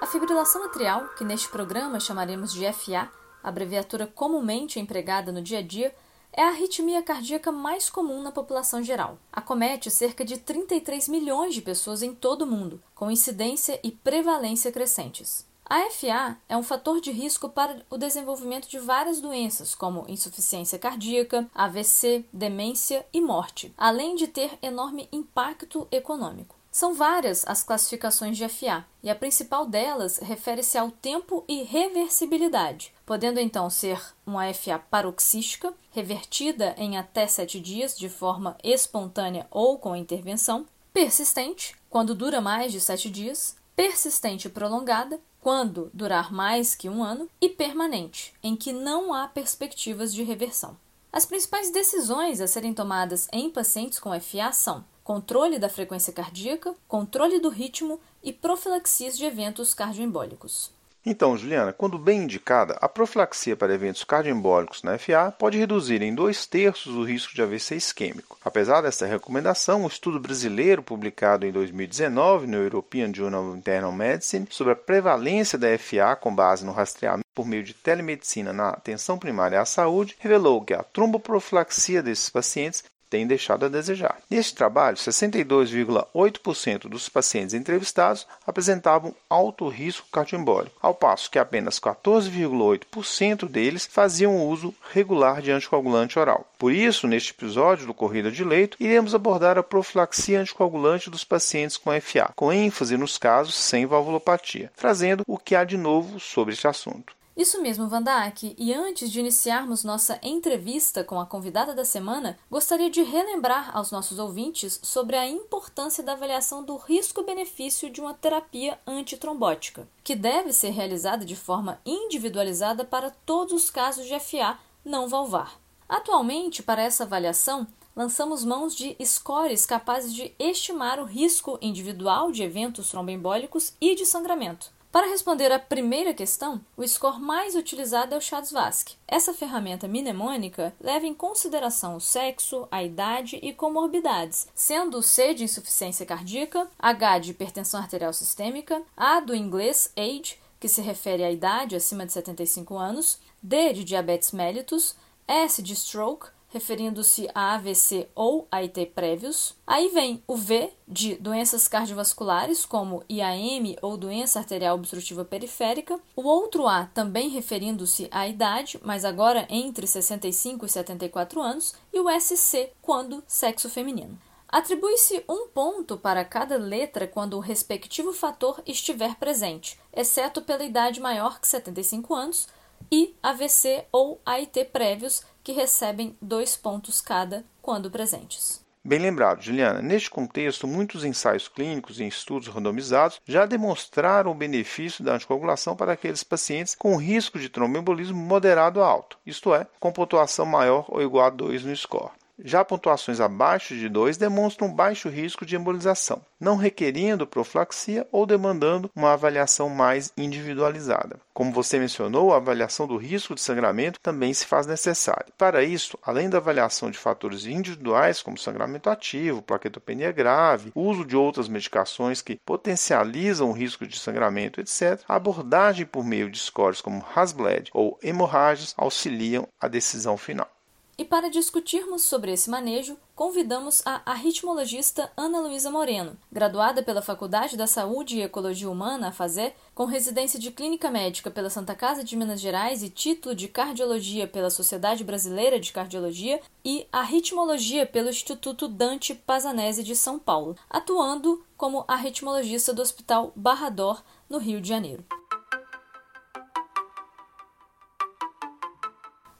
A fibrilação atrial, que neste programa chamaremos de FA, abreviatura comumente empregada no dia a dia, é a arritmia cardíaca mais comum na população geral. Acomete cerca de 33 milhões de pessoas em todo o mundo, com incidência e prevalência crescentes. A FA é um fator de risco para o desenvolvimento de várias doenças, como insuficiência cardíaca, AVC, demência e morte, além de ter enorme impacto econômico. São várias as classificações de FA, e a principal delas refere-se ao tempo e reversibilidade, podendo então ser uma FA paroxística, revertida em até sete dias de forma espontânea ou com intervenção, persistente, quando dura mais de sete dias, persistente e prolongada, quando durar mais que um ano, e permanente, em que não há perspectivas de reversão. As principais decisões a serem tomadas em pacientes com FA são controle da frequência cardíaca, controle do ritmo e profilaxias de eventos cardioembólicos. Então, Juliana, quando bem indicada, a profilaxia para eventos cardioembólicos na FA pode reduzir em dois terços o risco de AVC isquêmico. Apesar dessa recomendação, um estudo brasileiro publicado em 2019 no European Journal of Internal Medicine sobre a prevalência da FA com base no rastreamento por meio de telemedicina na atenção primária à saúde revelou que a tromboprofilaxia desses pacientes tem deixado a desejar. Neste trabalho, 62,8% dos pacientes entrevistados apresentavam alto risco cardioembólico, ao passo que apenas 14,8% deles faziam uso regular de anticoagulante oral. Por isso, neste episódio do Corrida de Leito, iremos abordar a profilaxia anticoagulante dos pacientes com FA, com ênfase nos casos sem valvulopatia, trazendo o que há de novo sobre este assunto. Isso mesmo, Vandak. E antes de iniciarmos nossa entrevista com a convidada da semana, gostaria de relembrar aos nossos ouvintes sobre a importância da avaliação do risco-benefício de uma terapia antitrombótica, que deve ser realizada de forma individualizada para todos os casos de FA não valvar. Atualmente, para essa avaliação, lançamos mãos de scores capazes de estimar o risco individual de eventos tromboembólicos e de sangramento. Para responder à primeira questão, o score mais utilizado é o CHA-2-VASc. Essa ferramenta mnemônica leva em consideração o sexo, a idade e comorbidades, sendo o C de insuficiência cardíaca, H de hipertensão arterial sistêmica, A do inglês age, que se refere à idade acima de 75 anos, D de diabetes mellitus, S de stroke, referindo-se a AVC ou AIT prévios. Aí vem o V de doenças cardiovasculares, como IAM ou doença arterial obstrutiva periférica. O outro A também referindo-se à idade, mas agora entre 65 e 74 anos. E o SC, quando sexo feminino. Atribui-se um ponto para cada letra quando o respectivo fator estiver presente, exceto pela idade maior que 75 anos, e AVC ou AIT prévios, que recebem dois pontos cada quando presentes. Bem lembrado, Juliana. Neste contexto, muitos ensaios clínicos e estudos randomizados já demonstraram o benefício da anticoagulação para aqueles pacientes com risco de tromboembolismo moderado a alto, isto é, com pontuação maior ou igual a 2 no score. Já pontuações abaixo de 2 demonstram baixo risco de embolização, não requerendo profilaxia ou demandando uma avaliação mais individualizada. Como você mencionou, a avaliação do risco de sangramento também se faz necessária. Para isso, além da avaliação de fatores individuais como sangramento ativo, plaquetopenia grave, uso de outras medicações que potencializam o risco de sangramento, etc., a abordagem por meio de scores como Hasbled ou hemorragias auxiliam a decisão final. E para discutirmos sobre esse manejo, convidamos a arritmologista Ana Luísa Moreno, graduada pela Faculdade da Saúde e Ecologia Humana, a FAZE, com residência de Clínica Médica pela Santa Casa de Minas Gerais e título de Cardiologia pela Sociedade Brasileira de Cardiologia e Arritmologia pelo Instituto Dante Pazanese de São Paulo, atuando como arritmologista do Hospital Barrador, no Rio de Janeiro.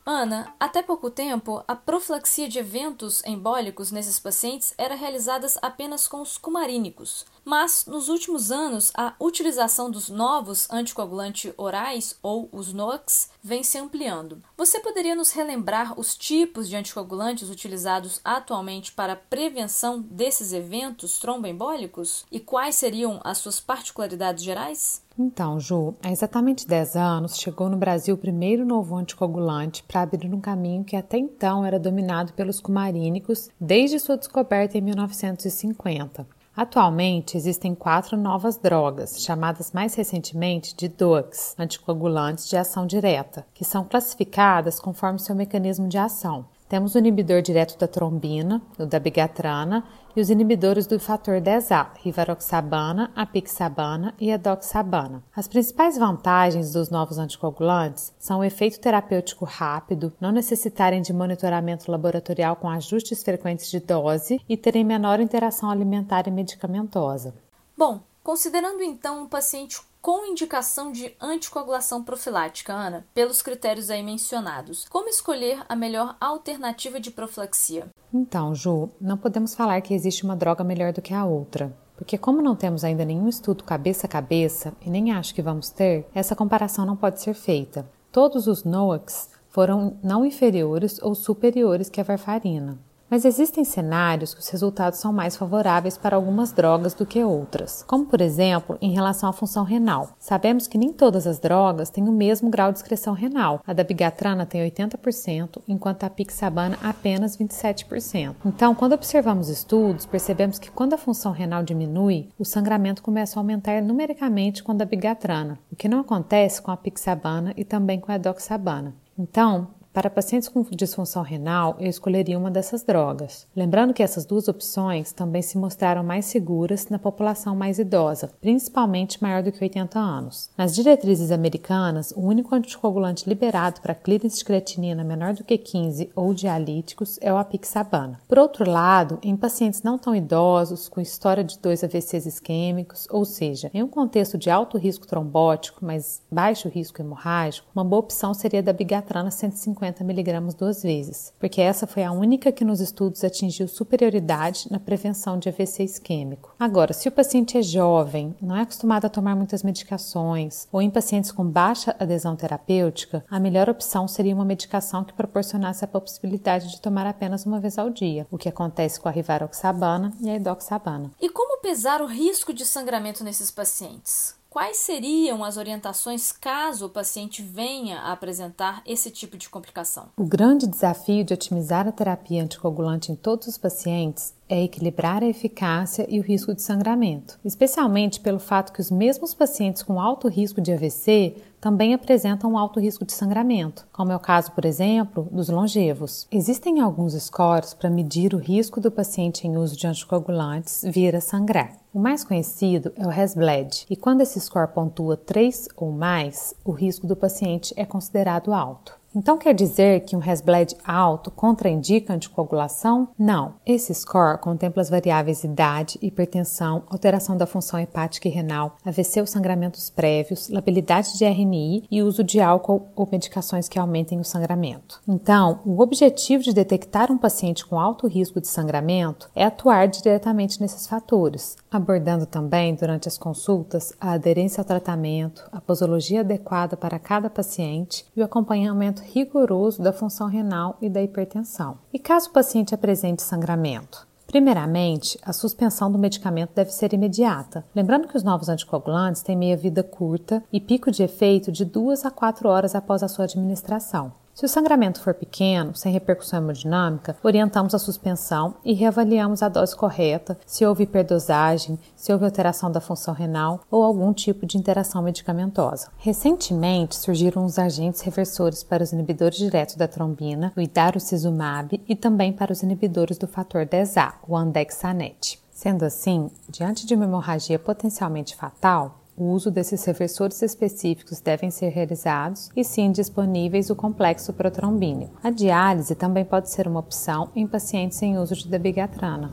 Ana, até pouco tempo, a profilaxia de eventos embólicos nesses pacientes era realizada apenas com os cumarínicos, mas nos últimos anos a utilização dos novos anticoagulantes orais ou os NOACs vem se ampliando. Você poderia nos relembrar os tipos de anticoagulantes utilizados atualmente para a prevenção desses eventos tromboembólicos e quais seriam as suas particularidades gerais? Então, Ju, há exatamente 10 anos chegou no Brasil o primeiro novo anticoagulante para abrir um caminho que até então era dominado pelos cumarínicos desde sua descoberta em 1950. Atualmente existem quatro novas drogas, chamadas mais recentemente de DOACs, anticoagulantes de ação direta, que são classificadas conforme seu mecanismo de ação. Temos o inibidor direto da trombina, o da bigatrana, e os inibidores do fator 10A, rivaroxabana, apixabana e edoxabana. As principais vantagens dos novos anticoagulantes são o efeito terapêutico rápido, não necessitarem de monitoramento laboratorial com ajustes frequentes de dose e terem menor interação alimentar e medicamentosa. Bom, considerando então um paciente com indicação de anticoagulação profilática, Ana, pelos critérios aí mencionados. Como escolher a melhor alternativa de profilaxia? Então, Ju, não podemos falar que existe uma droga melhor do que a outra. Porque, como não temos ainda nenhum estudo cabeça a cabeça, e nem acho que vamos ter, essa comparação não pode ser feita. Todos os NOACs foram não inferiores ou superiores que a varfarina. Mas existem cenários que os resultados são mais favoráveis para algumas drogas do que outras, como por exemplo em relação à função renal. Sabemos que nem todas as drogas têm o mesmo grau de excreção renal. A da bigatrana tem 80%, enquanto a pixabana apenas 27%. Então, quando observamos estudos, percebemos que quando a função renal diminui, o sangramento começa a aumentar numericamente com a da bigatrana, o que não acontece com a pixabana e também com a edoxabana. Então, para pacientes com disfunção renal, eu escolheria uma dessas drogas. Lembrando que essas duas opções também se mostraram mais seguras na população mais idosa, principalmente maior do que 80 anos. Nas diretrizes americanas, o único anticoagulante liberado para clearance de creatinina menor do que 15 ou dialíticos é o apixabana. Por outro lado, em pacientes não tão idosos, com história de dois AVCs isquêmicos, ou seja, em um contexto de alto risco trombótico, mas baixo risco hemorrágico, uma boa opção seria da bigatrana 150 50 miligramas duas vezes, porque essa foi a única que nos estudos atingiu superioridade na prevenção de AVC isquêmico. Agora, se o paciente é jovem, não é acostumado a tomar muitas medicações, ou em pacientes com baixa adesão terapêutica, a melhor opção seria uma medicação que proporcionasse a possibilidade de tomar apenas uma vez ao dia, o que acontece com a rivaroxabana e a edoxabana. E como pesar o risco de sangramento nesses pacientes? Quais seriam as orientações caso o paciente venha a apresentar esse tipo de complicação? O grande desafio de otimizar a terapia anticoagulante em todos os pacientes é equilibrar a eficácia e o risco de sangramento, especialmente pelo fato que os mesmos pacientes com alto risco de AVC também apresentam um alto risco de sangramento, como é o caso, por exemplo, dos longevos. Existem alguns scores para medir o risco do paciente em uso de anticoagulantes vir a sangrar. O mais conhecido é o RESBLED, e quando esse score pontua 3 ou mais, o risco do paciente é considerado alto. Então quer dizer que um RESBLED alto contraindica anticoagulação? Não. Esse score contempla as variáveis idade, hipertensão, alteração da função hepática e renal, AVC ou sangramentos prévios, labilidade de RNI e uso de álcool ou medicações que aumentem o sangramento. Então, o objetivo de detectar um paciente com alto risco de sangramento é atuar diretamente nesses fatores, abordando também durante as consultas a aderência ao tratamento, a posologia adequada para cada paciente e o acompanhamento rigoroso da função renal e da hipertensão. E caso o paciente apresente sangramento? Primeiramente, a suspensão do medicamento deve ser imediata. Lembrando que os novos anticoagulantes têm meia-vida curta e pico de efeito de 2 a 4 horas após a sua administração. Se o sangramento for pequeno, sem repercussão hemodinâmica, orientamos a suspensão e reavaliamos a dose correta, se houve hiperdosagem, se houve alteração da função renal ou algum tipo de interação medicamentosa. Recentemente surgiram os agentes reversores para os inibidores diretos da trombina, o idarucizumab, e também para os inibidores do fator 10A, o andexanet. Sendo assim, diante de uma hemorragia potencialmente fatal, o uso desses reversores específicos devem ser realizados e sim disponíveis o complexo protrombínico. A diálise também pode ser uma opção em pacientes sem uso de dabigatrana.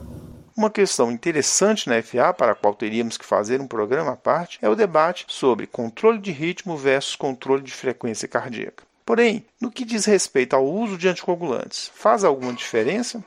Uma questão interessante na FA, para a qual teríamos que fazer um programa à parte, é o debate sobre controle de ritmo versus controle de frequência cardíaca. Porém, no que diz respeito ao uso de anticoagulantes, faz alguma diferença?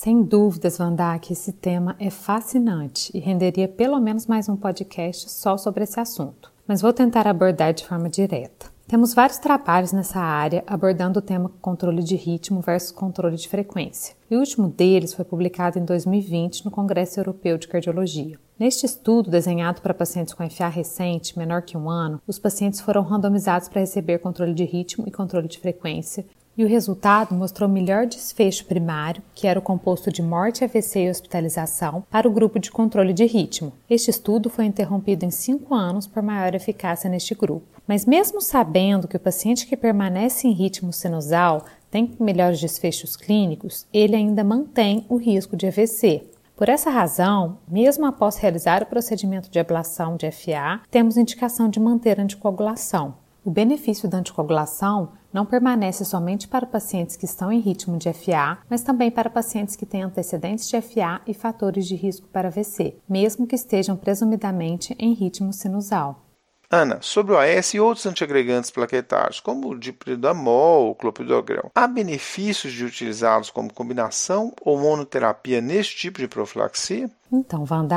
Sem dúvidas, Vandak, esse tema é fascinante e renderia pelo menos mais um podcast só sobre esse assunto. Mas vou tentar abordar de forma direta. Temos vários trabalhos nessa área abordando o tema controle de ritmo versus controle de frequência. E o último deles foi publicado em 2020 no Congresso Europeu de Cardiologia. Neste estudo, desenhado para pacientes com FA recente, menor que um ano, os pacientes foram randomizados para receber controle de ritmo e controle de frequência e o resultado mostrou melhor desfecho primário, que era o composto de morte, AVC e hospitalização, para o grupo de controle de ritmo. Este estudo foi interrompido em cinco anos por maior eficácia neste grupo. Mas, mesmo sabendo que o paciente que permanece em ritmo sinusal tem melhores desfechos clínicos, ele ainda mantém o risco de AVC. Por essa razão, mesmo após realizar o procedimento de ablação de FA, temos indicação de manter anticoagulação. O benefício da anticoagulação não permanece somente para pacientes que estão em ritmo de FA, mas também para pacientes que têm antecedentes de FA e fatores de risco para AVC, mesmo que estejam presumidamente em ritmo sinusal. Ana, sobre o AS e outros antiagregantes plaquetários, como o dipridamol ou clopidogrel, há benefícios de utilizá-los como combinação ou monoterapia neste tipo de profilaxia? Então, Van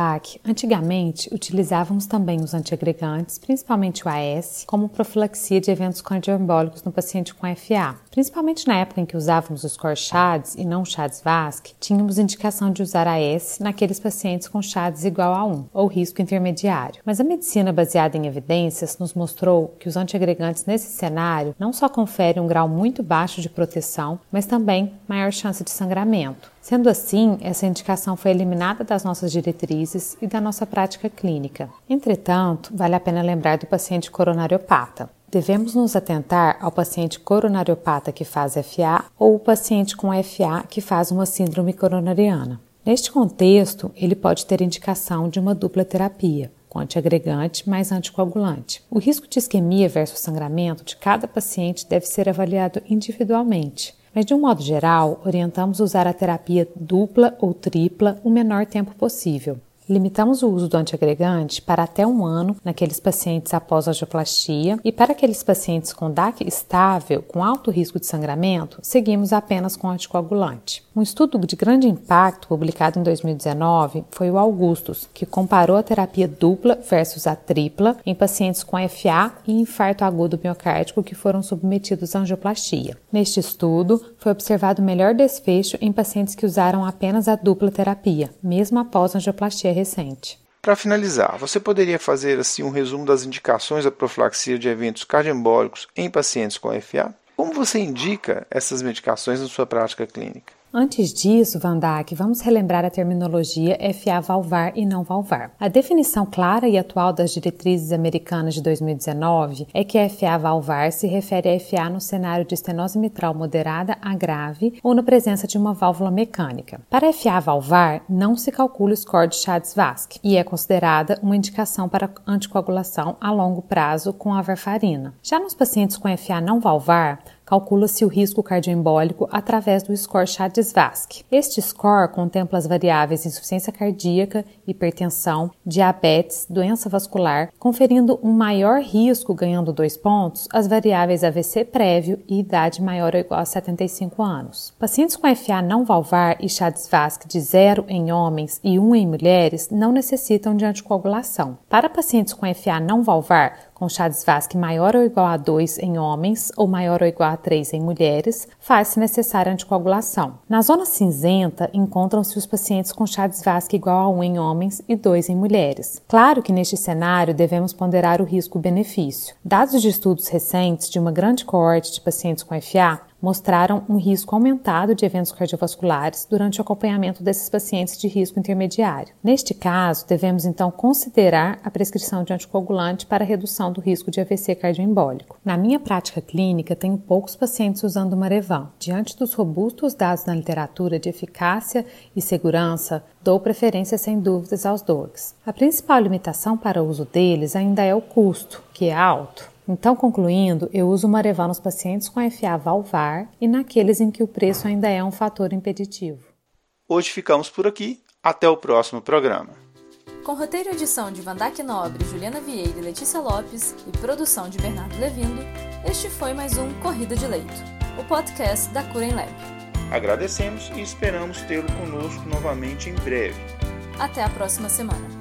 antigamente utilizávamos também os antiagregantes, principalmente o AS, como profilaxia de eventos cardioembólicos no paciente com FA. Principalmente na época em que usávamos os core CHADS e não CHADS VASC, tínhamos indicação de usar AS naqueles pacientes com CHADS igual a 1, ou risco intermediário. Mas a medicina baseada em evidências nos mostrou que os antiagregantes nesse cenário não só conferem um grau muito baixo de proteção, mas também maior chance de sangramento. Sendo assim, essa indicação foi eliminada das nossas diretrizes e da nossa prática clínica. Entretanto, vale a pena lembrar do paciente coronariopata. Devemos nos atentar ao paciente coronariopata que faz FA ou o paciente com FA que faz uma síndrome coronariana. Neste contexto, ele pode ter indicação de uma dupla terapia, com antiagregante mais anticoagulante. O risco de isquemia versus sangramento de cada paciente deve ser avaliado individualmente. Mas, de um modo geral, orientamos usar a terapia dupla ou tripla o menor tempo possível. Limitamos o uso do antiagregante para até um ano naqueles pacientes após angioplastia e para aqueles pacientes com DAC estável, com alto risco de sangramento, seguimos apenas com anticoagulante. Um estudo de grande impacto publicado em 2019 foi o Augustus, que comparou a terapia dupla versus a tripla em pacientes com FA e infarto agudo miocárdico que foram submetidos à angioplastia. Neste estudo, foi observado melhor desfecho em pacientes que usaram apenas a dupla terapia, mesmo após angioplastia recente. Para finalizar, você poderia fazer assim um resumo das indicações da profilaxia de eventos cardioembólicos em pacientes com FA? Como você indica essas medicações na sua prática clínica? Antes disso, Van Dijk, vamos relembrar a terminologia FA valvar e não valvar. A definição clara e atual das diretrizes americanas de 2019 é que FA valvar se refere a FA no cenário de estenose mitral moderada a grave ou na presença de uma válvula mecânica. Para FA valvar, não se calcula o score de Chades-Vasque e é considerada uma indicação para anticoagulação a longo prazo com a varfarina. Já nos pacientes com FA não valvar, calcula-se o risco cardioembólico através do score Chades-Vasque. Este score contempla as variáveis insuficiência cardíaca, hipertensão, diabetes, doença vascular, conferindo um maior risco, ganhando dois pontos, as variáveis AVC prévio e idade maior ou igual a 75 anos. Pacientes com FA não valvar e Chades-Vasque de 0 em homens e 1 em mulheres não necessitam de anticoagulação. Para pacientes com FA não valvar, com Chades-Vasque maior ou igual a 2 em homens ou maior ou igual a 3 em mulheres, faz-se necessária anticoagulação. Na zona cinzenta encontram-se os pacientes com Chades-Vasque igual a 1 em homens e 2 em mulheres. Claro que neste cenário devemos ponderar o risco-benefício. Dados de estudos recentes de uma grande coorte de pacientes com FA mostraram um risco aumentado de eventos cardiovasculares durante o acompanhamento desses pacientes de risco intermediário. Neste caso, devemos então considerar a prescrição de anticoagulante para redução do risco de AVC cardioembólico. Na minha prática clínica, tenho poucos pacientes usando Marevan. Diante dos robustos dados na literatura de eficácia e segurança, dou preferência sem dúvidas aos DOACs. A principal limitação para o uso deles ainda é o custo, que é alto. Então, concluindo, eu uso o Marevan nos pacientes com FA valvar e naqueles em que o preço ainda é um fator impeditivo. Hoje ficamos por aqui. Até o próximo programa. Com roteiro e edição de Vandac Nobre, Juliana Vieira e Letícia Lopes e produção de Bernardo Levindo, este foi mais um Corrida de Leito, o podcast da Curem Lab. Agradecemos e esperamos tê-lo conosco novamente em breve. Até a próxima semana.